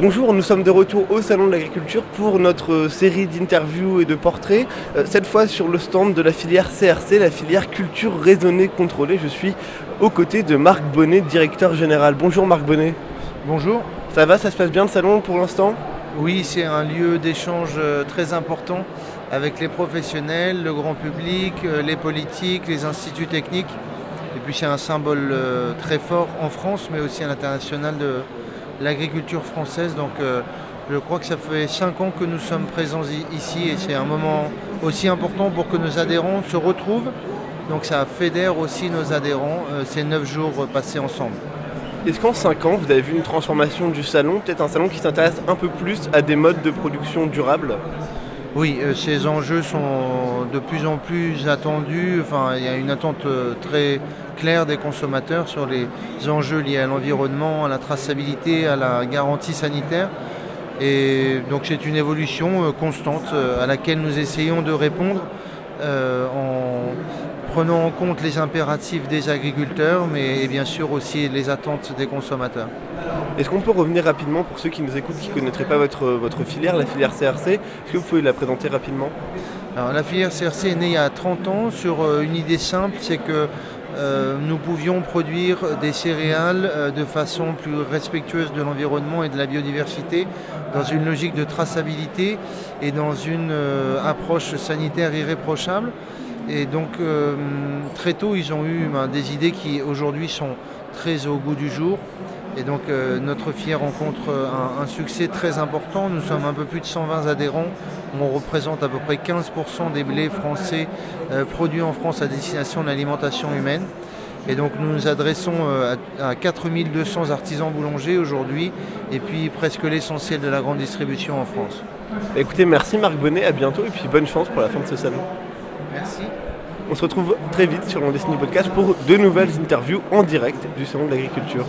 Bonjour, nous sommes de retour au Salon de l'Agriculture pour notre série d'interviews et de portraits, euh, cette fois sur le stand de la filière CRC, la filière culture raisonnée contrôlée. Je suis aux côtés de Marc Bonnet, directeur général. Bonjour Marc Bonnet. Bonjour. Ça va, ça se passe bien le salon pour l'instant? Oui, c'est un lieu d'échange euh, très important avec les professionnels, le grand public, euh, les politiques, les instituts techniques. Et puis c'est un symbole très fort en France, mais aussi à l'international de, l'agriculture française. Donc euh, je crois que ça fait cinq ans que nous sommes présents ici et c'est un moment aussi important pour que nos adhérents se retrouvent. Donc ça fédère aussi nos adhérents euh, ces neuf jours passés ensemble. Est-ce qu'en cinq ans, vous avez vu une transformation du salon, peut-être un salon qui s'intéresse un peu plus à des modes de production durables? Oui, euh, ces enjeux sont de plus en plus attendus. Enfin, il y a une attente très clair des consommateurs sur les enjeux liés à l'environnement, à la traçabilité, à la garantie sanitaire. Et donc c'est une évolution euh, constante euh, à laquelle nous essayons de répondre euh, prenant en compte les impératifs des agriculteurs, mais bien sûr aussi les attentes des consommateurs. Est-ce qu'on peut revenir rapidement pour ceux qui nous écoutent, qui ne connaîtraient pas votre, votre filière, la filière CRC Est-ce que vous pouvez la présenter rapidement? Alors, La filière CRC est née il y a 30 ans sur une idée simple, c'est que euh, nous pouvions produire des céréales euh, de façon plus respectueuse de l'environnement et de la biodiversité, dans une logique de traçabilité et dans une euh, approche sanitaire irréprochable. Et donc très tôt, ils ont eu ben, des idées qui aujourd'hui sont très au goût du jour. Et donc notre fier rencontre un, succès très important. Nous sommes un peu plus de 120 adhérents. On représente à peu près 15% des blés français produits en France à destination de l'alimentation humaine. Et donc nous nous adressons euh, à 4200 artisans boulangers aujourd'hui et puis presque l'essentiel de la grande distribution en France. Écoutez, merci Marc Bonnet, à bientôt et puis bonne chance pour la fin de ce salon. Merci. On se retrouve très vite sur le Destiny Podcast pour de nouvelles interviews en direct du Salon de l'Agriculture.